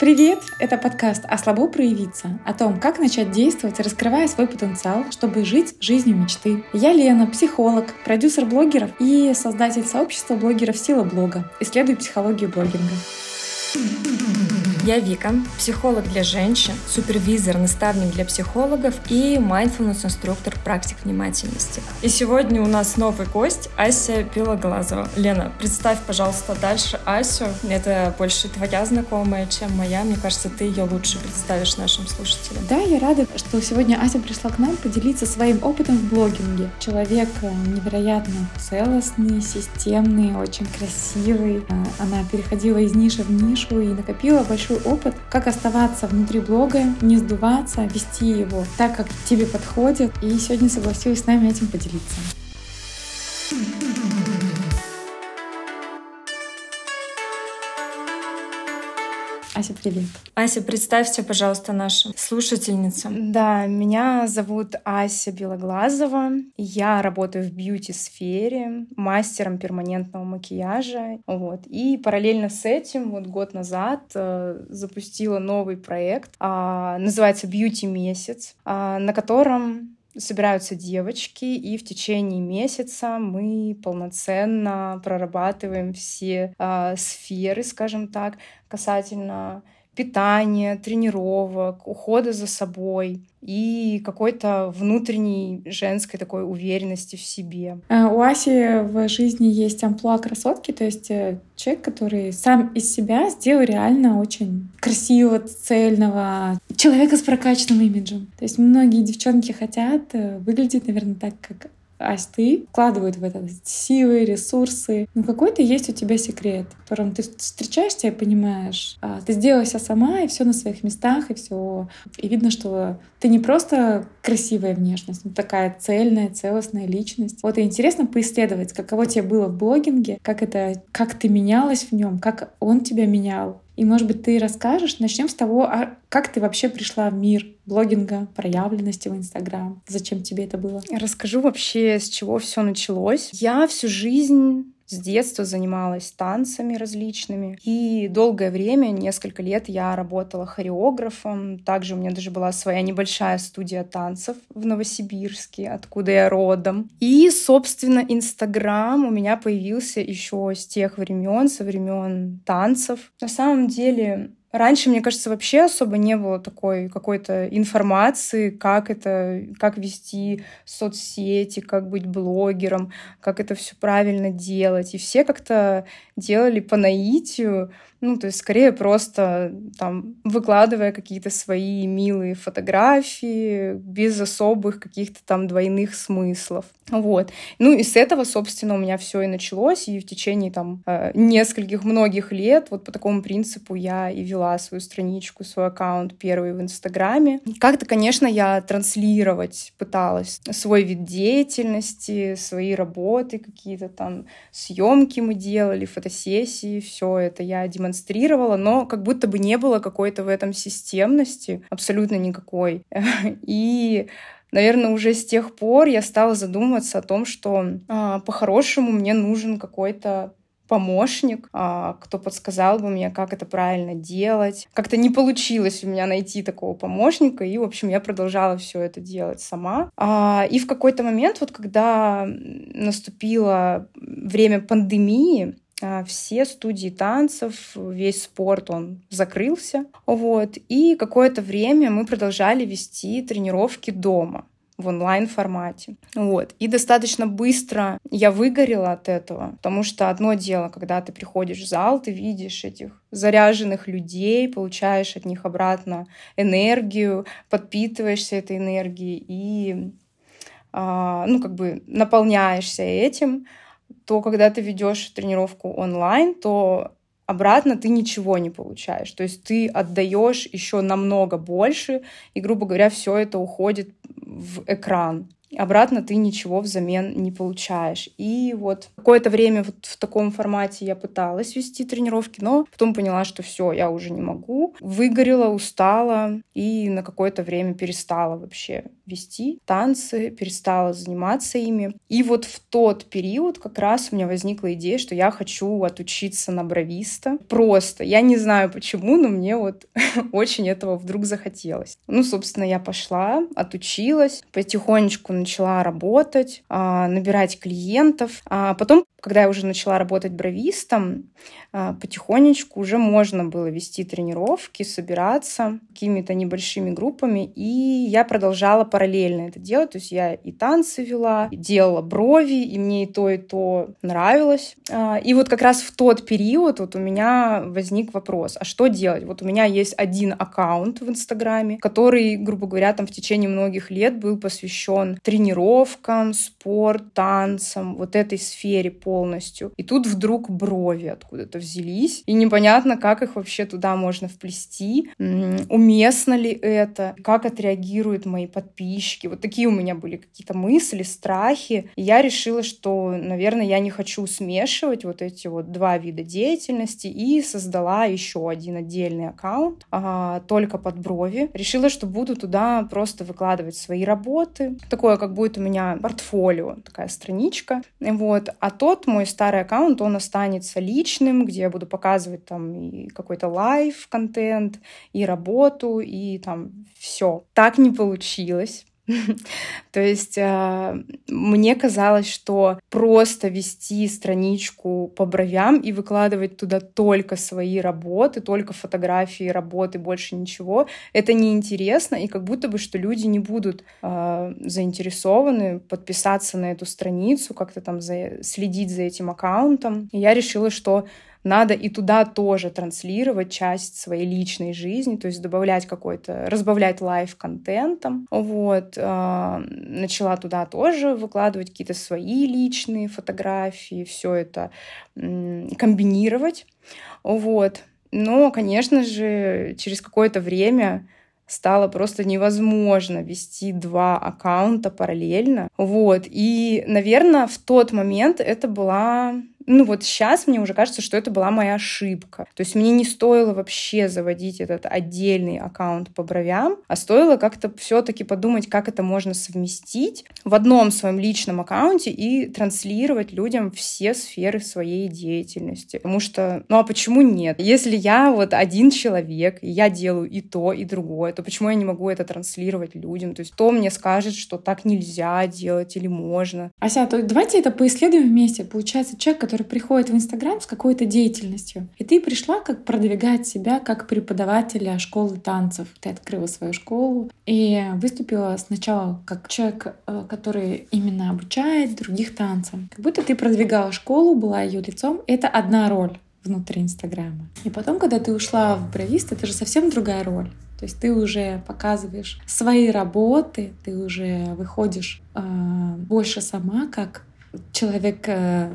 Привет! Это подкаст «А слабо проявиться» о том, как начать действовать, раскрывая свой потенциал, чтобы жить жизнью мечты. Я Лена, психолог, продюсер блогеров и создатель сообщества блогеров «Сила блога». Исследую психологию блогинга. Я Вика, психолог для женщин, супервизор, наставник для психологов и mindfulness инструктор практик внимательности. И сегодня у нас новый гость Ася Белоглазова. Лена, представь, пожалуйста, дальше Асю. Это больше твоя знакомая, чем моя. Мне кажется, ты ее лучше представишь нашим слушателям. Да, я рада, что сегодня Ася пришла к нам поделиться своим опытом в блогинге. Человек э, невероятно целостный, системный, очень красивый. Э, она переходила из ниши в нишу и накопила большой опыт, как оставаться внутри блога, не сдуваться, вести его так, как тебе подходит. И сегодня согласилась с нами этим поделиться. Ася, привет. Ася, представься, пожалуйста, нашим слушательницам. Да, меня зовут Ася Белоглазова. Я работаю в бьюти-сфере, мастером перманентного макияжа. Вот. И параллельно с этим, вот год назад, э, запустила новый проект, э, называется «Бьюти месяц», э, на котором собираются девочки, и в течение месяца мы полноценно прорабатываем все э, сферы, скажем так, касательно питания, тренировок, ухода за собой и какой-то внутренней женской такой уверенности в себе. А, у Аси в жизни есть амплуа красотки, то есть э, человек, который сам из себя сделал реально очень красивого, цельного человека с прокачанным имиджем. То есть многие девчонки хотят э, выглядеть, наверное, так, как асты вкладывают в это силы, ресурсы. Но какой-то есть у тебя секрет, в котором ты встречаешься и понимаешь, а, ты сделала все сама, и все на своих местах, и все. И видно, что ты не просто красивая внешность, но такая цельная, целостная личность. Вот и интересно поисследовать, каково тебе было в блогинге, как это, как ты менялась в нем, как он тебя менял. И, может быть, ты расскажешь, начнем с того, а как ты вообще пришла в мир блогинга, проявленности в Инстаграм? Зачем тебе это было? Расскажу вообще, с чего все началось. Я всю жизнь с детства занималась танцами различными. И долгое время, несколько лет, я работала хореографом. Также у меня даже была своя небольшая студия танцев в Новосибирске, откуда я родом. И, собственно, Инстаграм у меня появился еще с тех времен, со времен танцев. На самом деле, Раньше, мне кажется, вообще особо не было такой какой-то информации, как это, как вести соцсети, как быть блогером, как это все правильно делать. И все как-то делали по наитию, ну, то есть скорее просто там выкладывая какие-то свои милые фотографии без особых каких-то там двойных смыслов. Вот. Ну и с этого, собственно, у меня все и началось, и в течение там э, нескольких, многих лет вот по такому принципу я и вела свою страничку, свой аккаунт первый в Инстаграме. Как-то, конечно, я транслировать пыталась свой вид деятельности, свои работы какие-то там, съемки мы делали, фотосессии, все это я демонстрировала демонстрировала, но как будто бы не было какой-то в этом системности, абсолютно никакой. И наверное, уже с тех пор я стала задумываться о том, что а, по-хорошему мне нужен какой-то помощник, а, кто подсказал бы мне, как это правильно делать. Как-то не получилось у меня найти такого помощника, и, в общем, я продолжала все это делать сама. А, и в какой-то момент, вот когда наступило время пандемии, все студии танцев, весь спорт, он закрылся. Вот. И какое-то время мы продолжали вести тренировки дома в онлайн-формате. Вот. И достаточно быстро я выгорела от этого, потому что одно дело, когда ты приходишь в зал, ты видишь этих заряженных людей, получаешь от них обратно энергию, подпитываешься этой энергией и а, ну, как бы наполняешься этим то когда ты ведешь тренировку онлайн, то обратно ты ничего не получаешь. То есть ты отдаешь еще намного больше, и, грубо говоря, все это уходит в экран. Обратно ты ничего взамен не получаешь. И вот какое-то время вот в таком формате я пыталась вести тренировки, но потом поняла, что все, я уже не могу. Выгорела, устала и на какое-то время перестала вообще вести танцы, перестала заниматься ими. И вот в тот период как раз у меня возникла идея, что я хочу отучиться на бровиста. Просто. Я не знаю почему, но мне вот очень этого вдруг захотелось. Ну, собственно, я пошла, отучилась, потихонечку начала работать, а, набирать клиентов. А потом, когда я уже начала работать бровистом, а, потихонечку уже можно было вести тренировки, собираться какими-то небольшими группами, и я продолжала параллельно это делать. То есть я и танцы вела, и делала брови, и мне и то, и то нравилось. А, и вот как раз в тот период вот у меня возник вопрос, а что делать? Вот у меня есть один аккаунт в Инстаграме, который, грубо говоря, там в течение многих лет был посвящен тренировкам, спорт, танцам, вот этой сфере полностью. И тут вдруг брови откуда-то взялись, и непонятно, как их вообще туда можно вплести, уместно ли это, как отреагируют мои подписчики. Вот такие у меня были какие-то мысли, страхи. И я решила, что, наверное, я не хочу смешивать вот эти вот два вида деятельности и создала еще один отдельный аккаунт а, только под брови. Решила, что буду туда просто выкладывать свои работы. Такое, как будет у меня портфолио, такая страничка. Вот. А тот мой старый аккаунт, он останется личным, где я буду показывать там и какой-то life-контент, и работу, и там все. Так не получилось. То есть э, мне казалось, что просто вести страничку по бровям и выкладывать туда только свои работы, только фотографии работы, больше ничего, это неинтересно, и как будто бы, что люди не будут э, заинтересованы подписаться на эту страницу, как-то там следить за этим аккаунтом. И я решила, что надо и туда тоже транслировать часть своей личной жизни, то есть добавлять какой-то, разбавлять лайв-контентом. Вот. Э, начала туда тоже выкладывать какие-то свои личные фотографии, все это комбинировать. Вот. Но, конечно же, через какое-то время стало просто невозможно вести два аккаунта параллельно. Вот. И, наверное, в тот момент это была ну вот сейчас мне уже кажется, что это была моя ошибка. То есть мне не стоило вообще заводить этот отдельный аккаунт по бровям, а стоило как-то все-таки подумать, как это можно совместить в одном своем личном аккаунте и транслировать людям все сферы своей деятельности. Потому что, ну а почему нет? Если я вот один человек, и я делаю и то, и другое, то почему я не могу это транслировать людям? То есть кто мне скажет, что так нельзя делать или можно? Ася, то давайте это поисследуем вместе. Получается, человек, который приходит в Инстаграм с какой-то деятельностью, и ты пришла как продвигать себя как преподавателя школы танцев. Ты открыла свою школу и выступила сначала как человек, э, который именно обучает других танцам. Как будто ты продвигала школу, была ее лицом. Это одна роль внутри Инстаграма. И потом, когда ты ушла в бровист, это же совсем другая роль. То есть ты уже показываешь свои работы, ты уже выходишь э, больше сама как человек э,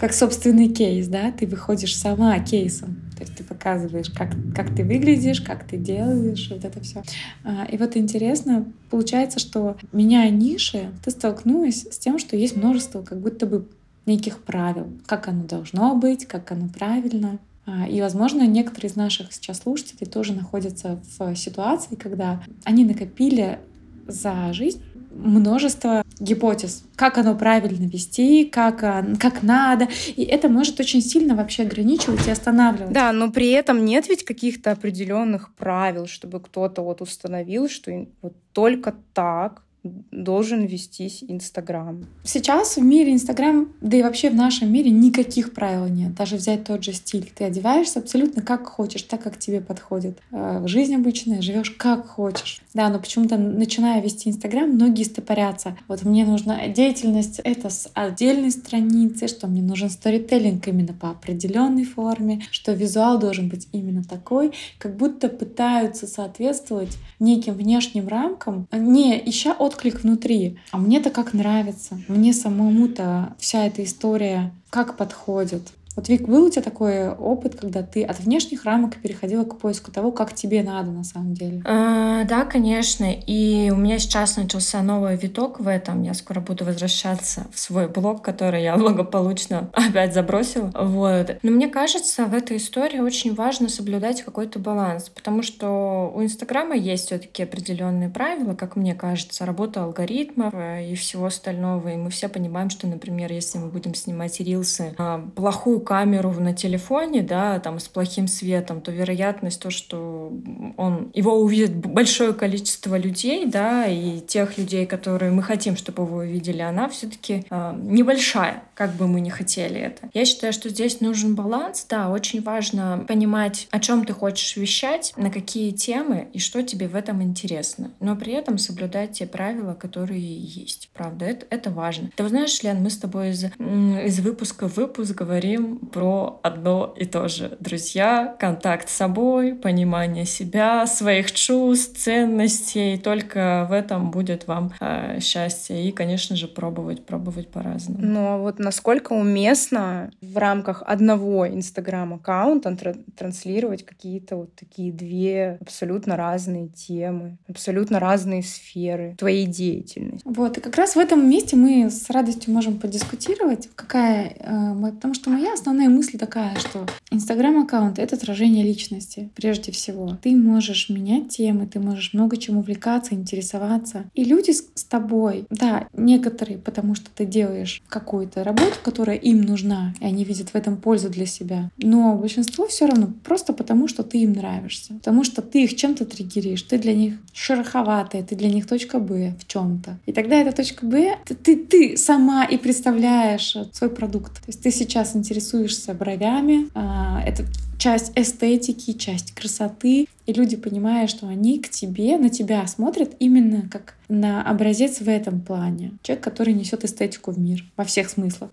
как собственный кейс, да, ты выходишь сама кейсом, то есть ты показываешь, как, как ты выглядишь, как ты делаешь, вот это все. А, и вот интересно, получается, что меняя ниши, ты столкнулась с тем, что есть множество как будто бы неких правил, как оно должно быть, как оно правильно. А, и, возможно, некоторые из наших сейчас слушателей тоже находятся в ситуации, когда они накопили за жизнь множество гипотез, как оно правильно вести, как, как надо. И это может очень сильно вообще ограничивать и останавливать. Да, но при этом нет ведь каких-то определенных правил, чтобы кто-то вот установил, что вот только так должен вестись Инстаграм. Сейчас в мире Инстаграм, да и вообще в нашем мире никаких правил нет. Даже взять тот же стиль. Ты одеваешься абсолютно как хочешь, так, как тебе подходит. Э, жизнь обычная живешь как хочешь. Да, но почему-то, начиная вести Инстаграм, многие стопорятся. Вот мне нужна деятельность это с отдельной страницы, что мне нужен сторителлинг именно по определенной форме, что визуал должен быть именно такой, как будто пытаются соответствовать неким внешним рамкам, не ища от отклик внутри. А мне-то как нравится. Мне самому-то вся эта история как подходит. Вот, Вик, был у тебя такой опыт, когда ты от внешних рамок переходила к поиску того, как тебе надо на самом деле? А, да, конечно. И у меня сейчас начался новый виток в этом. Я скоро буду возвращаться в свой блог, который я благополучно опять забросила. Вот. Но мне кажется, в этой истории очень важно соблюдать какой-то баланс, потому что у Инстаграма есть все-таки определенные правила, как мне кажется, работа алгоритмов э, и всего остального. И мы все понимаем, что, например, если мы будем снимать рилсы, а, плохую камеру на телефоне, да, там с плохим светом, то вероятность то, что он его увидит большое количество людей, да, и тех людей, которые мы хотим, чтобы его увидели, она все-таки э, небольшая, как бы мы не хотели это. Я считаю, что здесь нужен баланс, да, очень важно понимать, о чем ты хочешь вещать, на какие темы и что тебе в этом интересно, но при этом соблюдать те правила, которые есть. Правда, это, это важно. Ты знаешь, Лен, мы с тобой из, из выпуска в выпуск говорим про одно и то же. Друзья, контакт с собой, понимание себя, своих чувств, ценностей. Только в этом будет вам э, счастье. И, конечно же, пробовать, пробовать по-разному. Но вот насколько уместно в рамках одного инстаграм-аккаунта транслировать какие-то вот такие две абсолютно разные темы, абсолютно разные сферы твоей деятельности. Вот, и как раз в этом месте мы с радостью можем подискутировать, какая, э, потому что моя основная мысль такая, что инстаграм-аккаунт — это отражение личности, прежде всего. Ты можешь менять темы, ты можешь много чем увлекаться, интересоваться. И люди с, тобой, да, некоторые, потому что ты делаешь какую-то работу, которая им нужна, и они видят в этом пользу для себя. Но большинство все равно просто потому, что ты им нравишься, потому что ты их чем-то триггеришь, ты для них шероховатая, ты для них точка Б в чем-то. И тогда эта точка Б, ты, ты, ты сама и представляешь свой продукт. То есть ты сейчас интересуешься бровями, а, это часть эстетики, часть красоты, и люди понимают, что они к тебе, на тебя смотрят именно как на образец в этом плане. Человек, который несет эстетику в мир во всех смыслах.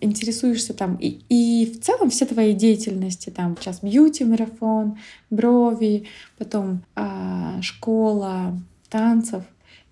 Интересуешься там. И, и в целом все твои деятельности, там сейчас бьюти-марафон, брови, потом а, школа танцев,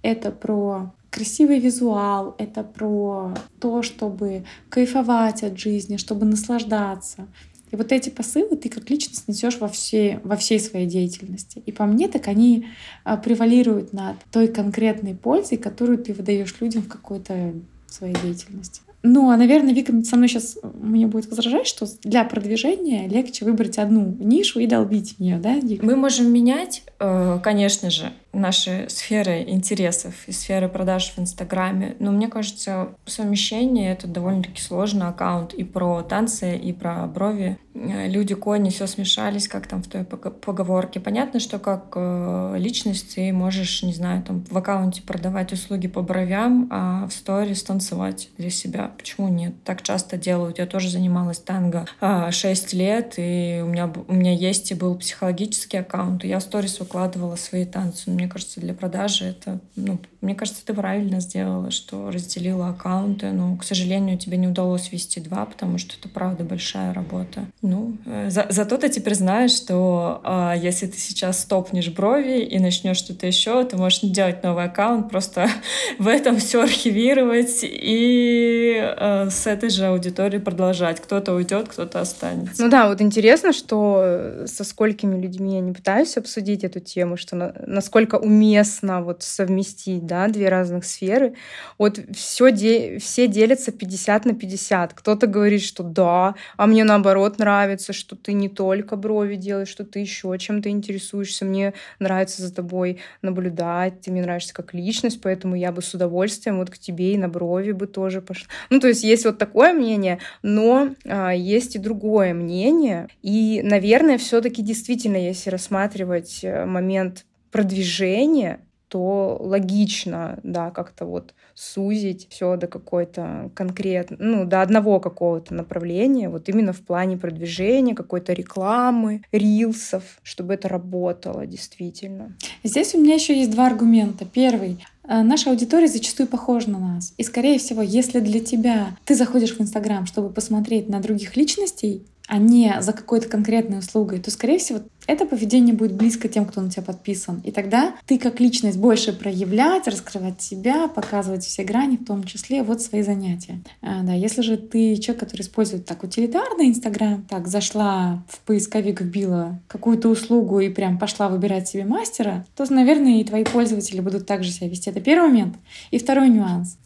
это про красивый визуал, это про то, чтобы кайфовать от жизни, чтобы наслаждаться. И вот эти посылы ты как личность несешь во, все, во всей своей деятельности. И по мне так они а, превалируют над той конкретной пользой, которую ты выдаешь людям в какой-то своей деятельности. Ну, а, наверное, Вика со мной сейчас мне будет возражать, что для продвижения легче выбрать одну нишу и долбить в нее, да, Вика? Мы можем менять, э, конечно же, наши сферы интересов и сферы продаж в Инстаграме. Но мне кажется, совмещение — это довольно-таки сложный аккаунт и про танцы, и про брови. Э, люди, кони, все смешались, как там в той поговорке. Понятно, что как э, личность ты можешь, не знаю, там в аккаунте продавать услуги по бровям, а в сторис танцевать для себя. Почему нет? Так часто делают. Я тоже занималась танго 6 а, лет, и у меня, у меня есть и был психологический аккаунт, и я в сторис выкладывала свои танцы. Мне мне кажется, для продажи это, ну, мне кажется, ты правильно сделала, что разделила аккаунты. Но, к сожалению, тебе не удалось вести два, потому что это, правда, большая работа. Ну, э, за, зато ты теперь знаешь, что э, если ты сейчас стопнешь брови и начнешь что-то еще, ты можешь делать новый аккаунт, просто в этом все архивировать и э, с этой же аудиторией продолжать. Кто-то уйдет, кто-то останется. Ну да, вот интересно, что э, со сколькими людьми я не пытаюсь обсудить эту тему, что на, насколько насколько уместно вот совместить, да, две разных сферы. Вот все, де все делятся 50 на 50. Кто-то говорит, что да, а мне наоборот нравится, что ты не только брови делаешь, что ты еще чем-то интересуешься. Мне нравится за тобой наблюдать, ты мне нравишься как личность, поэтому я бы с удовольствием вот к тебе и на брови бы тоже пошла. Ну, то есть есть вот такое мнение, но а, есть и другое мнение. И, наверное, все-таки действительно, если рассматривать э, момент продвижения, то логично, да, как-то вот сузить все до какой-то конкретной, ну, до одного какого-то направления, вот именно в плане продвижения, какой-то рекламы, рилсов, чтобы это работало действительно. Здесь у меня еще есть два аргумента. Первый. Э, наша аудитория зачастую похожа на нас. И, скорее всего, если для тебя ты заходишь в Инстаграм, чтобы посмотреть на других личностей, а не за какой-то конкретной услугой, то, скорее всего, это поведение будет близко тем, кто на тебя подписан. И тогда ты как личность больше проявлять, раскрывать себя, показывать все грани, в том числе вот свои занятия. А, да, если же ты человек, который использует так утилитарный Инстаграм, так зашла в поисковик, вбила какую-то услугу и прям пошла выбирать себе мастера, то, наверное, и твои пользователи будут также себя вести. Это первый момент. И второй нюанс.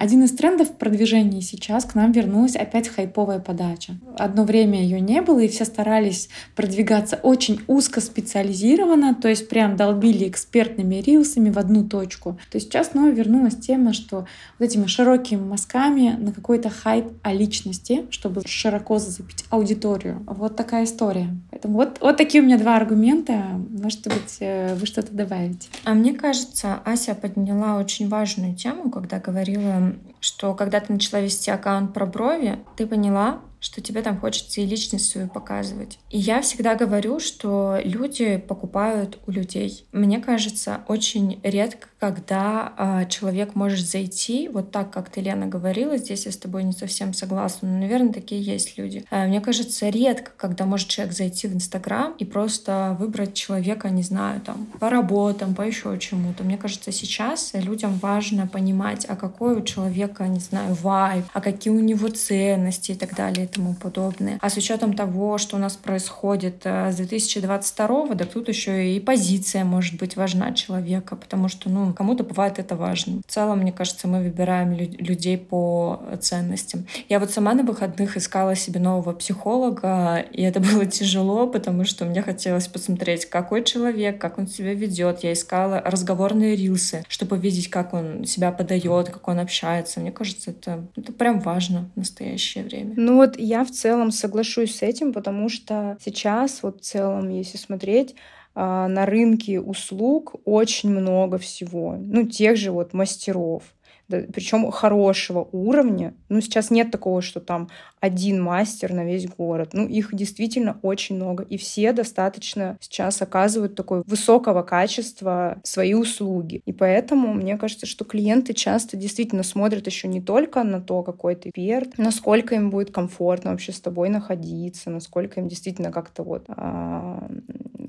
Один из трендов продвижения сейчас к нам вернулась опять хайповая подача. Одно время ее не было, и все старались продвигаться очень узко специализированно, то есть прям долбили экспертными рилсами в одну точку. То сейчас снова вернулась тема, что вот этими широкими мазками на какой-то хайп о личности, чтобы широко зацепить аудиторию. Вот такая история. Поэтому вот, вот такие у меня два аргумента. Может быть, э, вы что-то добавите. А мне кажется, Ася подняла очень важную тему, когда говорила, что когда ты начала вести аккаунт про брови, ты поняла, что тебе там хочется и личность свою показывать. И я всегда говорю, что люди покупают у людей. Мне кажется, очень редко, когда э, человек может зайти, вот так, как ты, Лена, говорила, здесь я с тобой не совсем согласна, но, наверное, такие есть люди. Э, мне кажется, редко, когда может человек зайти в Инстаграм и просто выбрать человека, не знаю, там, по работам, по еще чему-то. Мне кажется, сейчас людям важно понимать, а какой у человека, не знаю, вайб, а какие у него ценности и так далее тому подобное. А с учетом того, что у нас происходит э, с 2022, да тут еще и позиция может быть важна человека, потому что, ну, кому-то бывает это важно. В целом, мне кажется, мы выбираем людей по ценностям. Я вот сама на выходных искала себе нового психолога, и это было тяжело, потому что мне хотелось посмотреть, какой человек, как он себя ведет. Я искала разговорные рилсы, чтобы видеть, как он себя подает, как он общается. Мне кажется, это, это прям важно в настоящее время. Ну вот я в целом соглашусь с этим, потому что сейчас вот в целом, если смотреть, а, на рынке услуг очень много всего. Ну, тех же вот мастеров да, причем хорошего уровня. Ну, сейчас нет такого, что там один мастер на весь город. Ну, их действительно очень много. И все достаточно сейчас оказывают такое высокого качества свои услуги. И поэтому мне кажется, что клиенты часто действительно смотрят еще не только на то, какой ты эксперт, насколько им будет комфортно вообще с тобой находиться, насколько им действительно как-то вот а,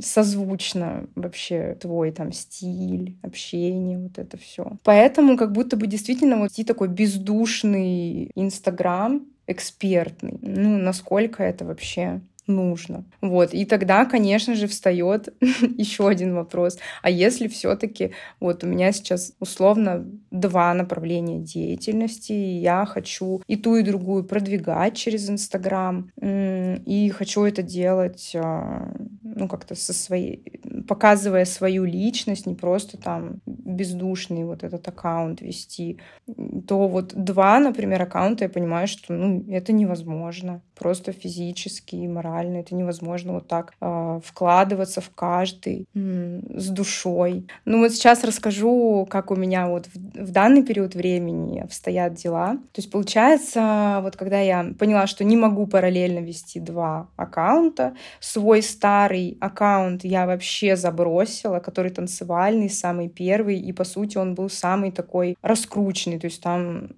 созвучно вообще твой там стиль, общение, вот это все. Поэтому как будто бы действительно вот и такой бездушный Инстаграм, экспертный. Ну, насколько это вообще нужно. Вот. И тогда, конечно же, встает еще один вопрос. А если все-таки вот у меня сейчас условно два направления деятельности, и я хочу и ту, и другую продвигать через Инстаграм, и хочу это делать а, ну, как-то со своей, показывая свою личность, не просто там бездушный вот этот аккаунт вести, то вот два, например, аккаунта я понимаю, что, ну, это невозможно. Просто физически и морально это невозможно вот так э, вкладываться в каждый м- с душой. Ну, вот сейчас расскажу, как у меня вот в, в данный период времени обстоят дела. То есть, получается, вот когда я поняла, что не могу параллельно вести два аккаунта, свой старый аккаунт я вообще забросила, который танцевальный, самый первый, и, по сути, он был самый такой раскрученный, то есть там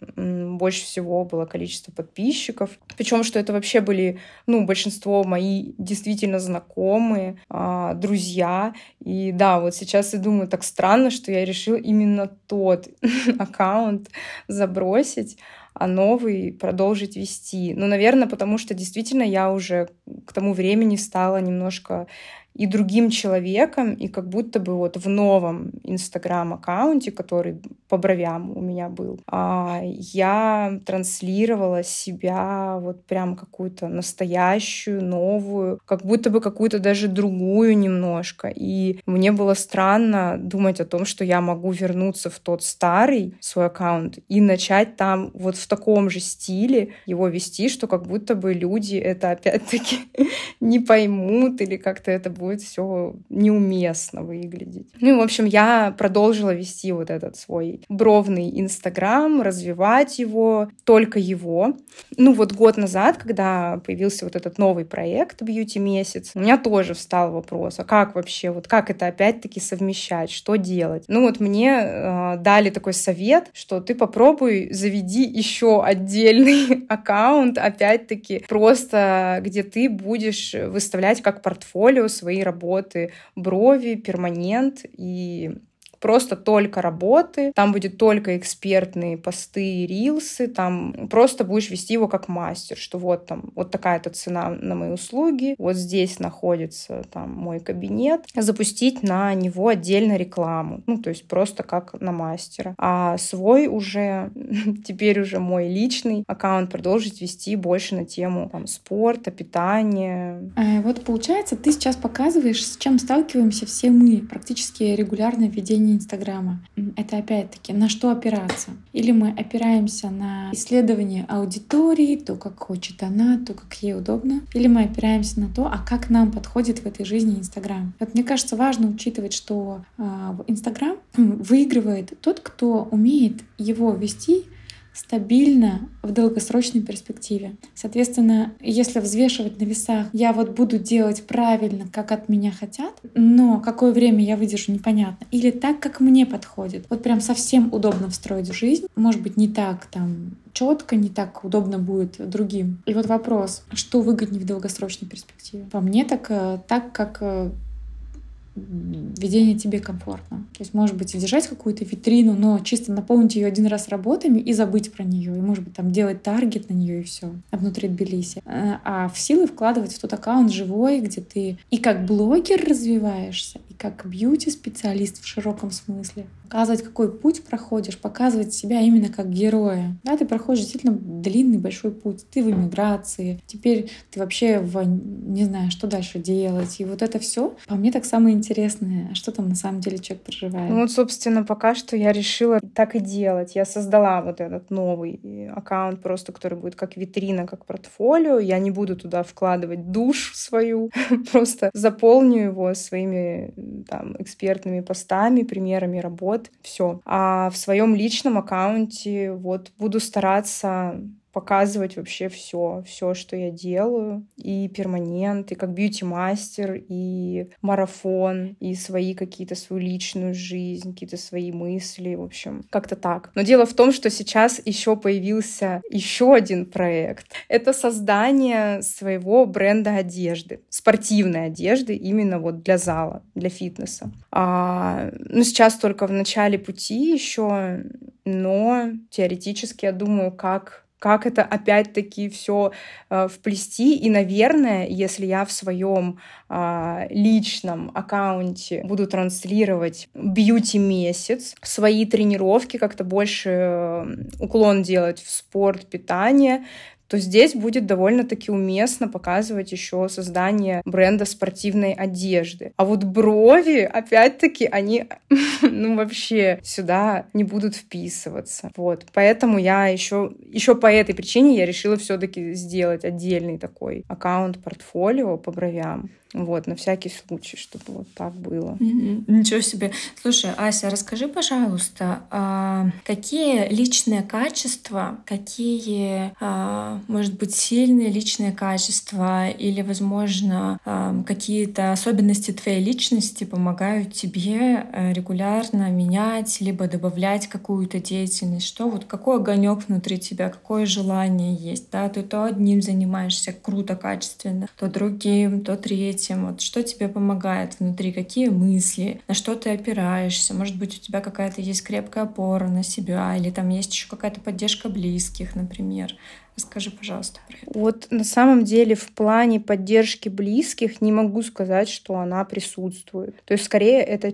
больше всего было количество подписчиков. Причем, что это вообще были, ну, большинство мои действительно знакомые, а, друзья. И да, вот сейчас я думаю, так странно, что я решила именно тот аккаунт забросить а новый продолжить вести. Ну, наверное, потому что действительно я уже к тому времени стала немножко и другим человеком, и как будто бы вот в новом Инстаграм-аккаунте, который по бровям у меня был, а, я транслировала себя вот прям какую-то настоящую, новую, как будто бы какую-то даже другую немножко. И мне было странно думать о том, что я могу вернуться в тот старый свой аккаунт и начать там вот в таком же стиле его вести, что как будто бы люди это опять-таки не поймут или как-то это будет все неуместно выглядеть. Ну и, в общем, я продолжила вести вот этот свой бровный Инстаграм, развивать его, только его. Ну вот год назад, когда появился вот этот новый проект «Бьюти месяц», у меня тоже встал вопрос, а как вообще, вот как это опять-таки совмещать, что делать? Ну вот мне э, дали такой совет, что ты попробуй заведи еще отдельный аккаунт, опять-таки, просто где ты будешь выставлять как портфолио свои свои работы брови, перманент и просто только работы, там будет только экспертные посты и рилсы, там просто будешь вести его как мастер, что вот там вот такая-то цена на мои услуги, вот здесь находится там мой кабинет, запустить на него отдельно рекламу, ну то есть просто как на мастера, а свой уже теперь уже мой личный аккаунт продолжить вести больше на тему там спорта, питания. А, вот получается, ты сейчас показываешь, с чем сталкиваемся все мы, практически регулярное ведение ведения Инстаграма. Это опять-таки на что опираться? Или мы опираемся на исследование аудитории, то, как хочет она, то, как ей удобно, или мы опираемся на то, а как нам подходит в этой жизни Инстаграм. Вот мне кажется, важно учитывать, что э, Инстаграм выигрывает тот, кто умеет его вести стабильно в долгосрочной перспективе. Соответственно, если взвешивать на весах, я вот буду делать правильно, как от меня хотят, но какое время я выдержу, непонятно. Или так, как мне подходит. Вот прям совсем удобно встроить в жизнь. Может быть, не так там четко, не так удобно будет другим. И вот вопрос, что выгоднее в долгосрочной перспективе? По мне так, э, так как э, ведение тебе комфортно. То есть, может быть, держать какую-то витрину, но чисто наполнить ее один раз работами и забыть про нее. И, может быть, там делать таргет на нее и все. А внутри Тбилиси. Э, а в силы вкладывать в тот аккаунт живой, где ты и как блогер развиваешься, как бьюти-специалист в широком смысле, показывать, какой путь проходишь, показывать себя именно как героя. Да, ты проходишь действительно длинный большой путь. Ты в эмиграции, теперь ты вообще в, не знаю, что дальше делать. И вот это все, по мне, так самое интересное. А что там на самом деле человек проживает? Ну вот, собственно, пока что я решила так и делать. Я создала вот этот новый аккаунт просто, который будет как витрина, как портфолио. Я не буду туда вкладывать душ свою, просто заполню его своими там экспертными постами, примерами работ все. А в своем личном аккаунте вот буду стараться показывать вообще все, все, что я делаю, и перманент, и как бьюти-мастер, и марафон, и свои какие-то свою личную жизнь, какие-то свои мысли, в общем, как-то так. Но дело в том, что сейчас еще появился еще один проект. Это создание своего бренда одежды, спортивной одежды, именно вот для зала, для фитнеса. А, ну, сейчас только в начале пути еще, но теоретически я думаю, как как это опять-таки все э, вплести. И, наверное, если я в своем э, личном аккаунте буду транслировать бьюти-месяц, свои тренировки, как-то больше э, уклон делать в спорт, питание, то здесь будет довольно-таки уместно показывать еще создание бренда спортивной одежды. А вот брови, опять-таки, они, ну, вообще сюда не будут вписываться. Вот. Поэтому я еще, еще по этой причине я решила все-таки сделать отдельный такой аккаунт-портфолио по бровям. Вот, на всякий случай, чтобы вот так было. Mm-hmm. Ничего себе. Слушай, Ася, расскажи, пожалуйста, а какие личные качества, какие, а, может быть, сильные личные качества или, возможно, а, какие-то особенности твоей личности помогают тебе э, регулярно менять, либо добавлять какую-то деятельность? Что вот какой огонек внутри тебя, какое желание есть? Да, ты то одним занимаешься круто, качественно, то другим, то третьим этим? Вот что тебе помогает внутри? Какие мысли? На что ты опираешься? Может быть, у тебя какая-то есть крепкая опора на себя, или там есть еще какая-то поддержка близких, например. Расскажи, пожалуйста, про это. Вот на самом деле в плане поддержки близких не могу сказать, что она присутствует. То есть скорее это...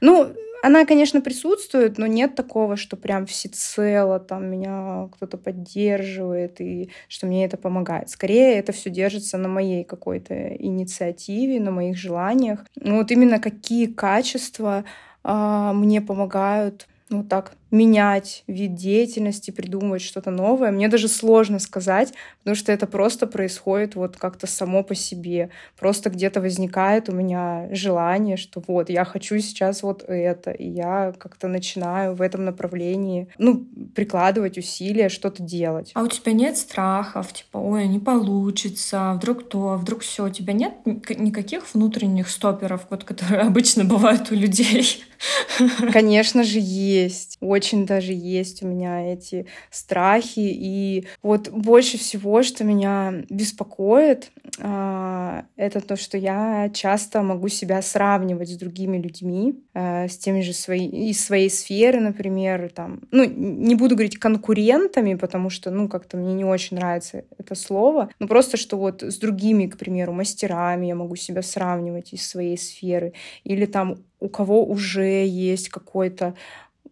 Ну, она, конечно, присутствует, но нет такого, что прям всецело там меня кто-то поддерживает и что мне это помогает. Скорее, это все держится на моей какой-то инициативе, на моих желаниях. Ну, вот именно какие качества а, мне помогают ну так менять вид деятельности, придумывать что-то новое. Мне даже сложно сказать, потому что это просто происходит вот как-то само по себе. Просто где-то возникает у меня желание, что вот я хочу сейчас вот это, и я как-то начинаю в этом направлении, ну, прикладывать усилия, что-то делать. А у тебя нет страхов, типа, ой, не получится, вдруг то, вдруг все, у тебя нет никаких внутренних стоперов, вот, которые обычно бывают у людей? Конечно же, есть. Очень очень даже есть у меня эти страхи. И вот больше всего, что меня беспокоит, а, это то, что я часто могу себя сравнивать с другими людьми, а, с теми же свои, из своей сферы, например, там, ну, не буду говорить конкурентами, потому что, ну, как-то мне не очень нравится это слово, но просто, что вот с другими, к примеру, мастерами я могу себя сравнивать из своей сферы, или там у кого уже есть какой-то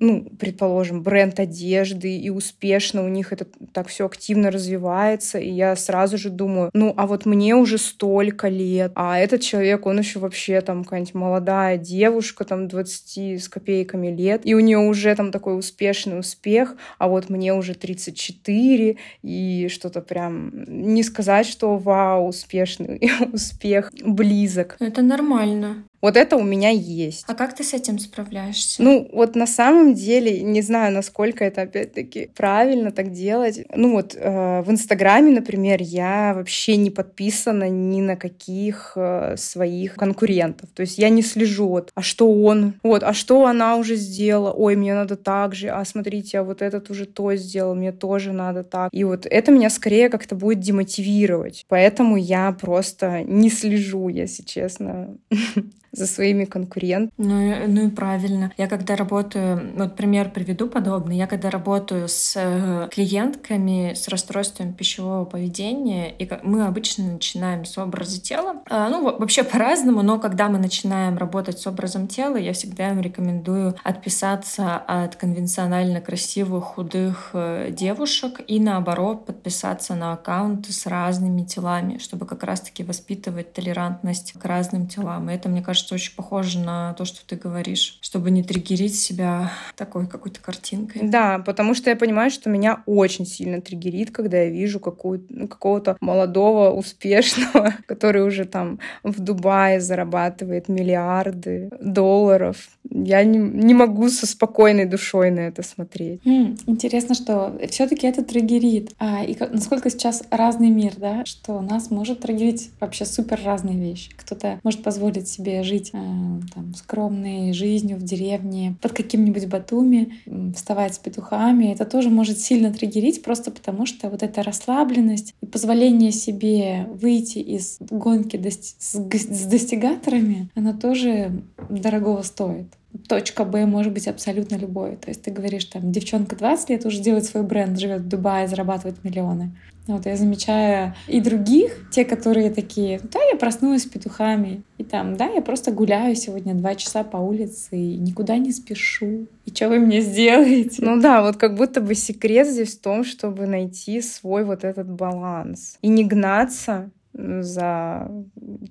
ну, предположим, бренд одежды, и успешно у них это так все активно развивается, и я сразу же думаю, ну, а вот мне уже столько лет, а этот человек, он еще вообще там какая-нибудь молодая девушка, там 20 с копейками лет, и у нее уже там такой успешный успех, а вот мне уже 34, и что-то прям не сказать, что вау, успешный успех близок. Это нормально. Вот это у меня есть. А как ты с этим справляешься? Ну, вот на самом деле, не знаю, насколько это, опять-таки, правильно так делать. Ну, вот э, в Инстаграме, например, я вообще не подписана ни на каких э, своих конкурентов. То есть я не слежу, вот, а что он, вот, а что она уже сделала, ой, мне надо так же, а смотрите, а вот этот уже то сделал, мне тоже надо так. И вот это меня скорее как-то будет демотивировать. Поэтому я просто не слежу, если честно. за своими конкурентами. Ну, ну и правильно. Я когда работаю, вот пример приведу подобный, я когда работаю с э, клиентками с расстройством пищевого поведения, и мы обычно начинаем с образа тела, а, ну вообще по-разному, но когда мы начинаем работать с образом тела, я всегда им рекомендую отписаться от конвенционально красивых худых э, девушек и наоборот подписаться на аккаунты с разными телами, чтобы как раз-таки воспитывать толерантность к разным телам. И это, мне кажется, кажется, очень похоже на то, что ты говоришь, чтобы не триггерить себя такой какой-то картинкой. Да, потому что я понимаю, что меня очень сильно триггерит, когда я вижу какую ну, какого-то молодого, успешного, который уже там в Дубае зарабатывает миллиарды долларов. Я не, не могу со спокойной душой на это смотреть. Mm, интересно, что все-таки это триггерит. А, и как, насколько сейчас разный мир, да, что нас может триггерить вообще супер разные вещи. Кто-то может позволить себе жить жить э, там, скромной жизнью в деревне под каким-нибудь Батуми, вставать с петухами, это тоже может сильно триггерить, просто потому что вот эта расслабленность и позволение себе выйти из гонки с достигаторами, она тоже дорогого стоит точка Б может быть абсолютно любой. То есть ты говоришь, там, девчонка 20 лет уже делает свой бренд, живет в Дубае, зарабатывает миллионы. Вот я замечаю и других, те, которые такие, да, я проснулась с петухами, и там, да, я просто гуляю сегодня два часа по улице и никуда не спешу. И что вы мне сделаете? Ну да, вот как будто бы секрет здесь в том, чтобы найти свой вот этот баланс и не гнаться за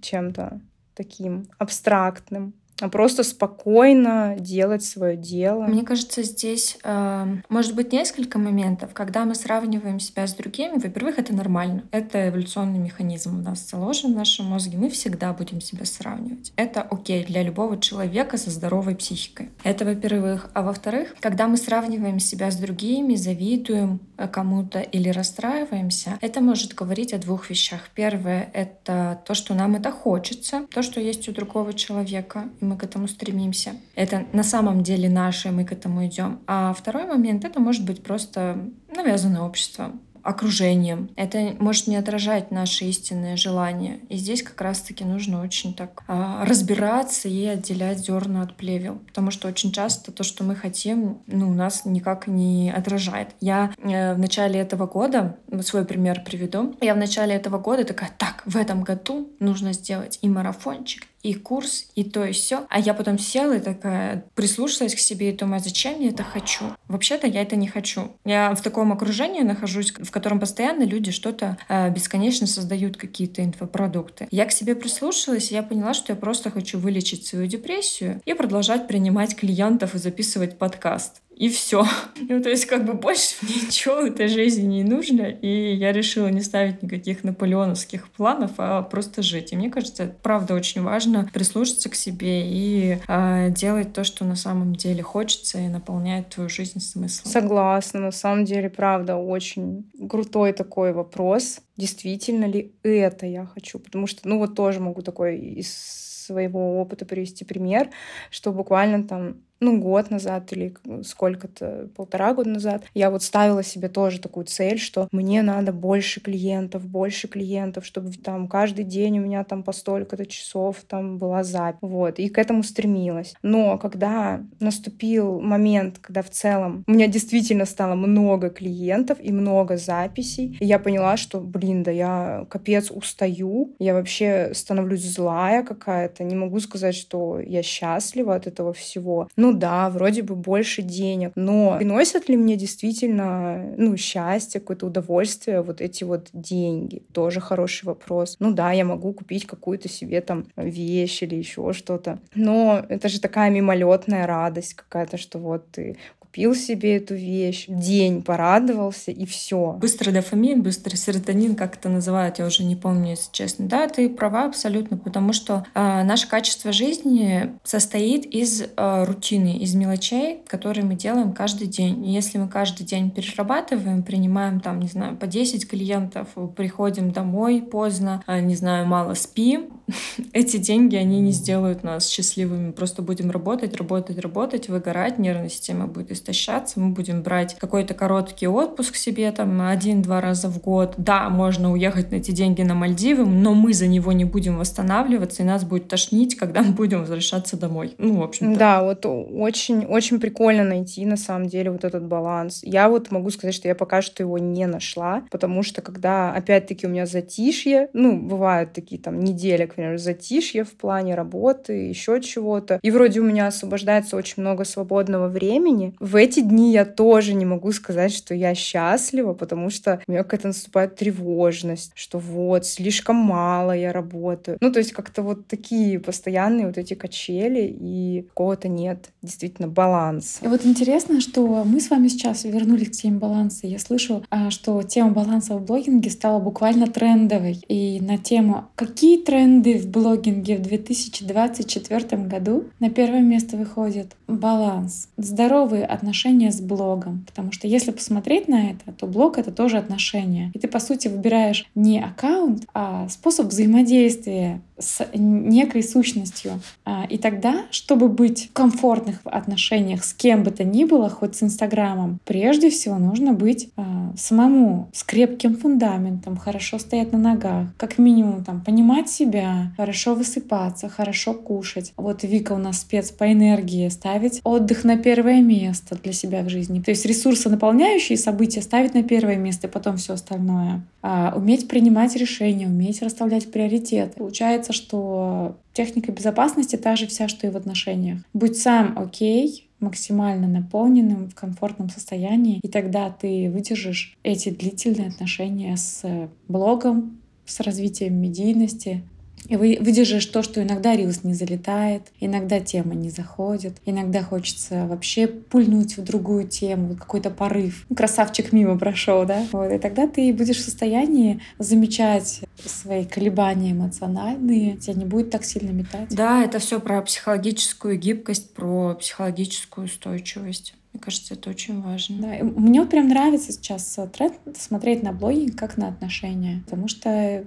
чем-то таким абстрактным а просто спокойно делать свое дело. Мне кажется, здесь э, может быть несколько моментов. Когда мы сравниваем себя с другими, во-первых, это нормально. Это эволюционный механизм у нас заложен в нашем мозге. Мы всегда будем себя сравнивать. Это окей для любого человека со здоровой психикой. Это во-первых. А во-вторых, когда мы сравниваем себя с другими, завидуем э, кому-то или расстраиваемся, это может говорить о двух вещах. Первое — это то, что нам это хочется, то, что есть у другого человека и мы к этому стремимся. Это на самом деле наше, мы к этому идем. А второй момент — это может быть просто навязанное обществом окружением. Это может не отражать наши истинные желания. И здесь как раз-таки нужно очень так а, разбираться и отделять зерна от плевел. Потому что очень часто то, что мы хотим, ну, нас никак не отражает. Я э, в начале этого года, свой пример приведу, я в начале этого года такая, так, в этом году нужно сделать и марафончик, и курс, и то, и все. А я потом села и такая прислушалась к себе и думаю, зачем я это хочу? Вообще-то я это не хочу. Я в таком окружении нахожусь, в котором постоянно люди что-то э, бесконечно создают какие-то инфопродукты. Я к себе прислушалась, и я поняла, что я просто хочу вылечить свою депрессию и продолжать принимать клиентов и записывать подкаст и все. Ну, то есть, как бы больше ничего в этой жизни не нужно, и я решила не ставить никаких наполеоновских планов, а просто жить. И мне кажется, это правда очень важно прислушаться к себе и э, делать то, что на самом деле хочется и наполняет твою жизнь смыслом. Согласна, на самом деле, правда, очень крутой такой вопрос. Действительно ли это я хочу? Потому что, ну, вот тоже могу такой из своего опыта привести пример, что буквально там ну, год назад или сколько-то, полтора года назад, я вот ставила себе тоже такую цель, что мне надо больше клиентов, больше клиентов, чтобы там каждый день у меня там по столько-то часов там была запись. Вот, и к этому стремилась. Но когда наступил момент, когда в целом у меня действительно стало много клиентов и много записей, и я поняла, что, блин, да я капец устаю, я вообще становлюсь злая какая-то, не могу сказать, что я счастлива от этого всего. Ну да, вроде бы больше денег, но приносят ли мне действительно, ну, счастье, какое-то удовольствие вот эти вот деньги? Тоже хороший вопрос. Ну да, я могу купить какую-то себе там вещь или еще что-то, но это же такая мимолетная радость какая-то, что вот ты купил себе эту вещь, день порадовался, и все. Быстрый дофамин, быстрый серотонин, как это называют, я уже не помню, если честно. Да, ты права абсолютно, потому что э, наше качество жизни состоит из э, рутины, из мелочей, которые мы делаем каждый день. И если мы каждый день перерабатываем, принимаем там, не знаю, по 10 клиентов, приходим домой поздно, э, не знаю, мало спим, эти деньги, они не сделают нас счастливыми. Просто будем работать, работать, работать, выгорать, нервная система будет истощаться, мы будем брать какой-то короткий отпуск себе там один-два раза в год. Да, можно уехать на эти деньги на Мальдивы, но мы за него не будем восстанавливаться, и нас будет тошнить, когда мы будем возвращаться домой. Ну, в общем -то. Да, вот очень, очень прикольно найти на самом деле вот этот баланс. Я вот могу сказать, что я пока что его не нашла, потому что когда, опять-таки, у меня затишье, ну, бывают такие там недели, к затишье в плане работы, еще чего-то, и вроде у меня освобождается очень много свободного времени, в эти дни я тоже не могу сказать, что я счастлива, потому что у меня какая-то наступает тревожность, что вот, слишком мало я работаю. Ну, то есть как-то вот такие постоянные вот эти качели, и какого-то нет действительно баланса. И вот интересно, что мы с вами сейчас вернулись к теме баланса. Я слышу, а, что тема баланса в блогинге стала буквально трендовой. И на тему «Какие тренды в блогинге в 2024 году?» на первое место выходит баланс. Здоровые отношения с блогом. Потому что если посмотреть на это, то блог — это тоже отношения. И ты, по сути, выбираешь не аккаунт, а способ взаимодействия с некой сущностью. А, и тогда, чтобы быть в комфортных отношениях с кем бы то ни было, хоть с Инстаграмом, прежде всего нужно быть а, самому с крепким фундаментом, хорошо стоять на ногах, как минимум там понимать себя, хорошо высыпаться, хорошо кушать. Вот Вика у нас спец по энергии, ставить отдых на первое место для себя в жизни. То есть ресурсы наполняющие события ставить на первое место и потом все остальное. А, уметь принимать решения, уметь расставлять приоритеты. Получается, что техника безопасности та же вся, что и в отношениях. Будь сам окей, максимально наполненным, в комфортном состоянии, и тогда ты выдержишь эти длительные отношения с блогом, с развитием медийности, и вы выдержишь то, что иногда рилс не залетает, иногда тема не заходит, иногда хочется вообще пульнуть в другую тему, какой-то порыв. Красавчик мимо прошел, да? Вот, и тогда ты будешь в состоянии замечать свои колебания эмоциональные, тебя не будет так сильно метать. Да, это все про психологическую гибкость, про психологическую устойчивость. Мне кажется, это очень важно. Да, мне вот прям нравится сейчас тренд смотреть на блогинг как на отношения, потому что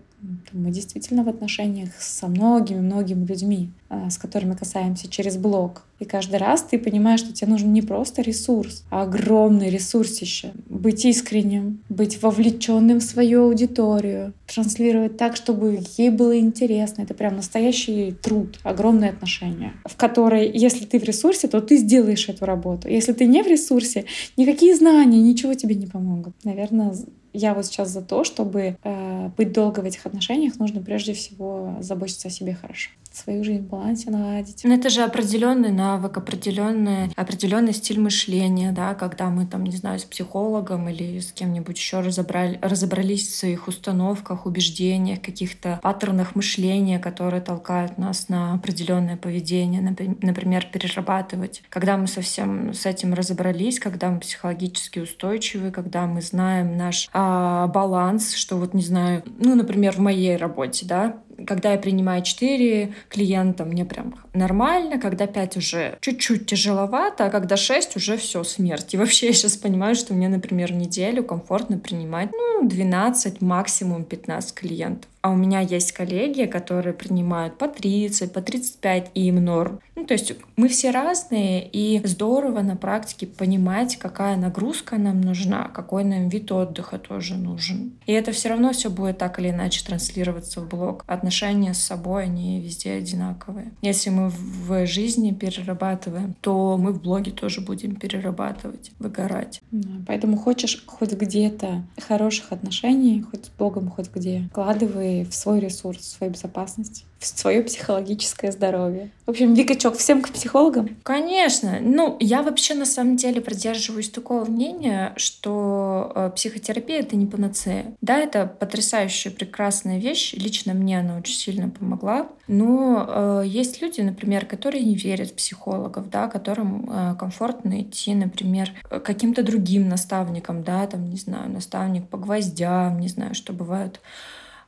мы действительно в отношениях со многими-многими людьми, а, с которыми касаемся через блог. И каждый раз ты понимаешь, что тебе нужен не просто ресурс, а огромный ресурсище. Быть искренним, быть вовлеченным в свою аудиторию, транслировать так, чтобы ей было интересно. Это прям настоящий труд, огромные отношения, в которой, если ты в ресурсе, то ты сделаешь эту работу. Если ты не в ресурсе, никакие знания, ничего тебе не помогут. Наверное, я вот сейчас за то, чтобы э, быть долго в этих отношениях, нужно прежде всего заботиться о себе хорошо свою жизнь в балансе наладить. Но это же определенный навык, определенный, определенный стиль мышления, да, когда мы там, не знаю, с психологом или с кем-нибудь еще разобрали, разобрались в своих установках, убеждениях, каких-то паттернах мышления, которые толкают нас на определенное поведение, например, перерабатывать. Когда мы совсем с этим разобрались, когда мы психологически устойчивы, когда мы знаем наш а, баланс, что вот, не знаю, ну, например, в моей работе, да, когда я принимаю 4 клиента, мне прям нормально, когда 5 уже чуть-чуть тяжеловато, а когда 6 уже все, смерть. И вообще я сейчас понимаю, что мне, например, неделю комфортно принимать ну, 12, максимум 15 клиентов. А у меня есть коллеги, которые принимают по 30, по 35, и им норм. Ну, то есть мы все разные, и здорово на практике понимать, какая нагрузка нам нужна, какой нам вид отдыха тоже нужен. И это все равно все будет так или иначе транслироваться в блог. Отношения с собой, они везде одинаковые. Если мы в жизни перерабатываем, то мы в блоге тоже будем перерабатывать, выгорать. Поэтому хочешь хоть где-то хороших отношений, хоть с Богом, хоть где, вкладывай в свой ресурс, в свою безопасность, в свое психологическое здоровье. В общем, Викачок, всем к психологам? Конечно. Ну, я вообще на самом деле придерживаюсь такого мнения, что э, психотерапия — это не панацея. Да, это потрясающая, прекрасная вещь. Лично мне она очень сильно помогла. Но э, есть люди, например, которые не верят в психологов, да, которым э, комфортно идти, например, каким-то другим наставникам, да, там, не знаю, наставник по гвоздям, не знаю, что бывают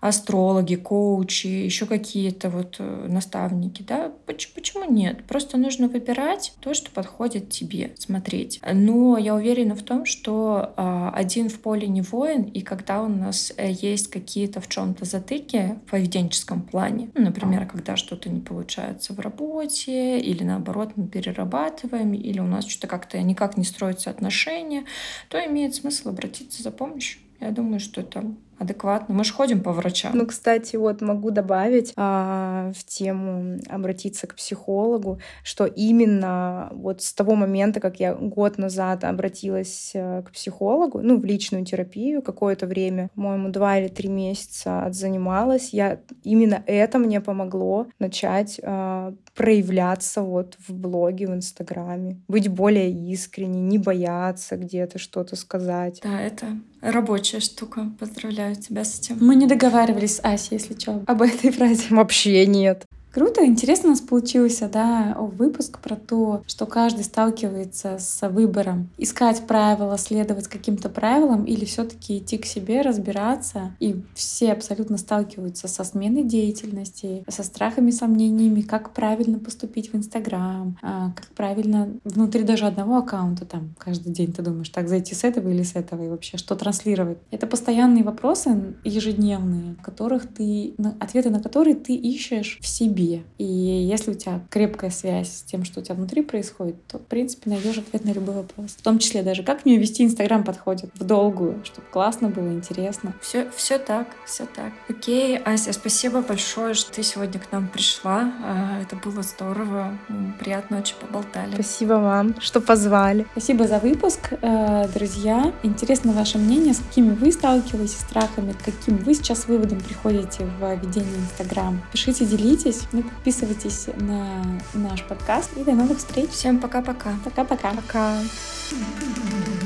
астрологи, коучи, еще какие-то вот э, наставники, да, почему нет? Просто нужно выбирать то, что подходит тебе, смотреть. Но я уверена в том, что а, один в поле не воин, и когда у нас э, есть какие-то в чем-то затыки в поведенческом плане, ну, например, когда что-то не получается в работе, или наоборот мы перерабатываем, или у нас что-то как-то никак не строятся отношения, то имеет смысл обратиться за помощью. Я думаю, что это адекватно. Мы же ходим по врачам. Ну, кстати, вот могу добавить а, в тему обратиться к психологу, что именно вот с того момента, как я год назад обратилась э, к психологу, ну, в личную терапию какое-то время, по-моему, два или три месяца отзанималась, я именно это мне помогло начать а, проявляться вот в блоге, в Инстаграме, быть более искренней, не бояться где-то что-то сказать. Да, это рабочая штука. Поздравляю тебя с этим. Мы не договаривались с Асей, если что, об этой фразе. Вообще нет. Круто, интересно у нас получился, да, выпуск про то, что каждый сталкивается с выбором. Искать правила, следовать каким-то правилам или все таки идти к себе, разбираться. И все абсолютно сталкиваются со сменой деятельности, со страхами, сомнениями, как правильно поступить в Инстаграм, а, как правильно внутри даже одного аккаунта там каждый день ты думаешь, так зайти с этого или с этого, и вообще что транслировать. Это постоянные вопросы ежедневные, которых ты, ответы на которые ты ищешь в себе себе. И если у тебя крепкая связь с тем, что у тебя внутри происходит, то, в принципе, найдешь ответ на любой вопрос. В том числе даже, как мне вести Инстаграм подходит в долгую, чтобы классно было, интересно. Все, все так, все так. Окей, Ася, спасибо большое, что ты сегодня к нам пришла. А, это было здорово. Приятно очень поболтали. Спасибо вам, что позвали. Спасибо за выпуск, э, друзья. Интересно ваше мнение, с какими вы сталкиваетесь страхами, к каким вы сейчас выводам приходите в ведении Инстаграм. Пишите, делитесь. Ну, подписывайтесь на наш подкаст и до новых встреч. Всем пока-пока. Пока-пока. Пока. -пока. пока.